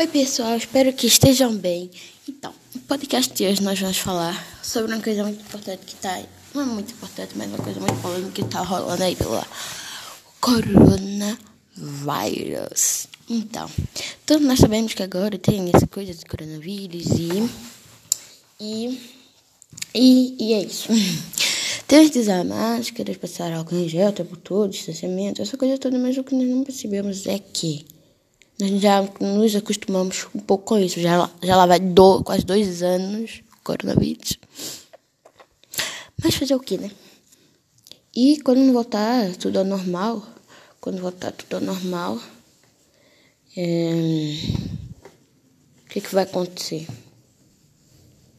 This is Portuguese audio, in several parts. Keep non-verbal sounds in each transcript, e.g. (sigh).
Oi, pessoal, espero que estejam bem. Então, no podcast de hoje nós vamos falar sobre uma coisa muito importante que tá aí. Não é muito importante, mas uma coisa muito polêmica que tá rolando aí pelo coronavírus. Então, todos nós sabemos que agora tem essa coisa de coronavírus e. E. E, e é isso. (laughs) Temos que usar máscaras, passar álcool em gel o tempo todo, distanciamento, essa coisa toda, mas o que nós não percebemos é que nós já nos acostumamos um pouco com isso. Já, já lá vai do, quase dois anos coronavírus. Mas fazer o que, né? E quando voltar tudo ao normal, quando voltar tudo ao normal, é... o que, que vai acontecer?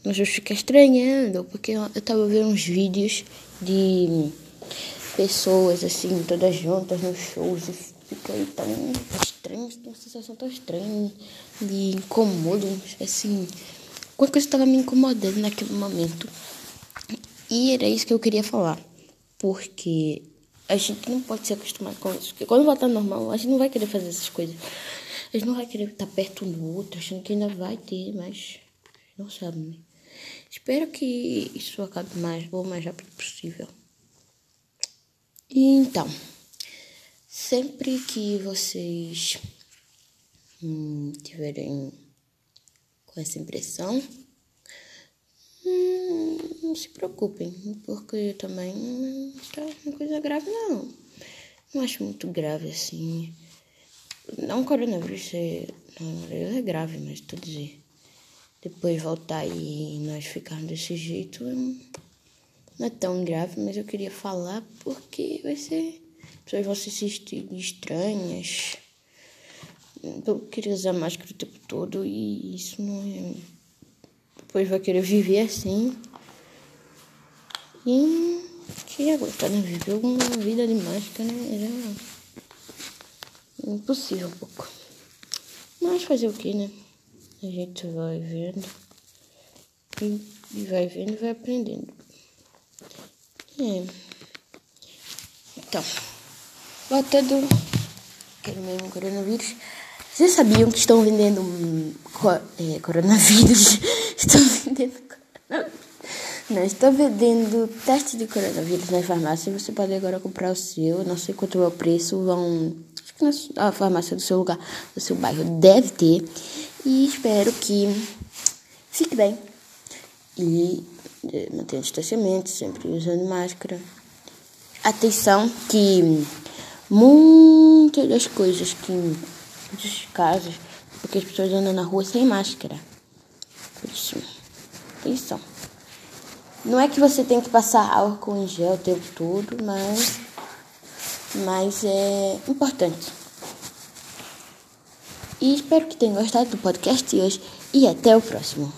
Mas eu fico estranhando, porque eu tava vendo uns vídeos de pessoas assim, todas juntas nos shows e fica aí tão estranho, tem uma sensação tão estranha de incomodo, assim. Qualquer coisa estava me incomodando naquele momento. E era isso que eu queria falar. Porque a gente não pode se acostumar com isso. Porque quando voltar normal, a gente não vai querer fazer essas coisas. A gente não vai querer estar perto um do outro, achando que ainda vai ter, mas não sabe, né? Espero que isso acabe mais ou mais rápido possível. E então. Sempre que vocês hum, tiverem com essa impressão, hum, não se preocupem, porque também não está uma coisa grave, não. Não acho muito grave assim. Não coronavírus é, não, é grave, mas estou dizer. Depois voltar e nós ficarmos desse jeito não é tão grave, mas eu queria falar porque vai ser pessoas vão se sentir estranhas. Eu queria usar máscara o tempo todo e isso não é. Depois vai querer viver assim. E que aguentar, né? Viver uma vida de máscara, né? Era impossível um pouco. Mas fazer o que, né? A gente vai vendo. E vai vendo e vai aprendendo. É. Então. Voltando aquele mesmo coronavírus. Vocês sabiam que estão vendendo é, coronavírus? (laughs) estão vendendo coronavírus. Não, estão vendendo teste de coronavírus na farmácia. Você pode agora comprar o seu. Não sei quanto é o preço. Vão. Acho que na farmácia do seu lugar, do seu bairro, deve ter. E espero que fique bem. E é, mantenha o distanciamento, sempre usando máscara. Atenção que muitas das coisas que, muitos casos, porque as pessoas andam na rua sem máscara. Por isso, atenção. Não é que você tem que passar álcool em gel o tempo todo, mas, mas é importante. E espero que tenham gostado do podcast de hoje e até o próximo.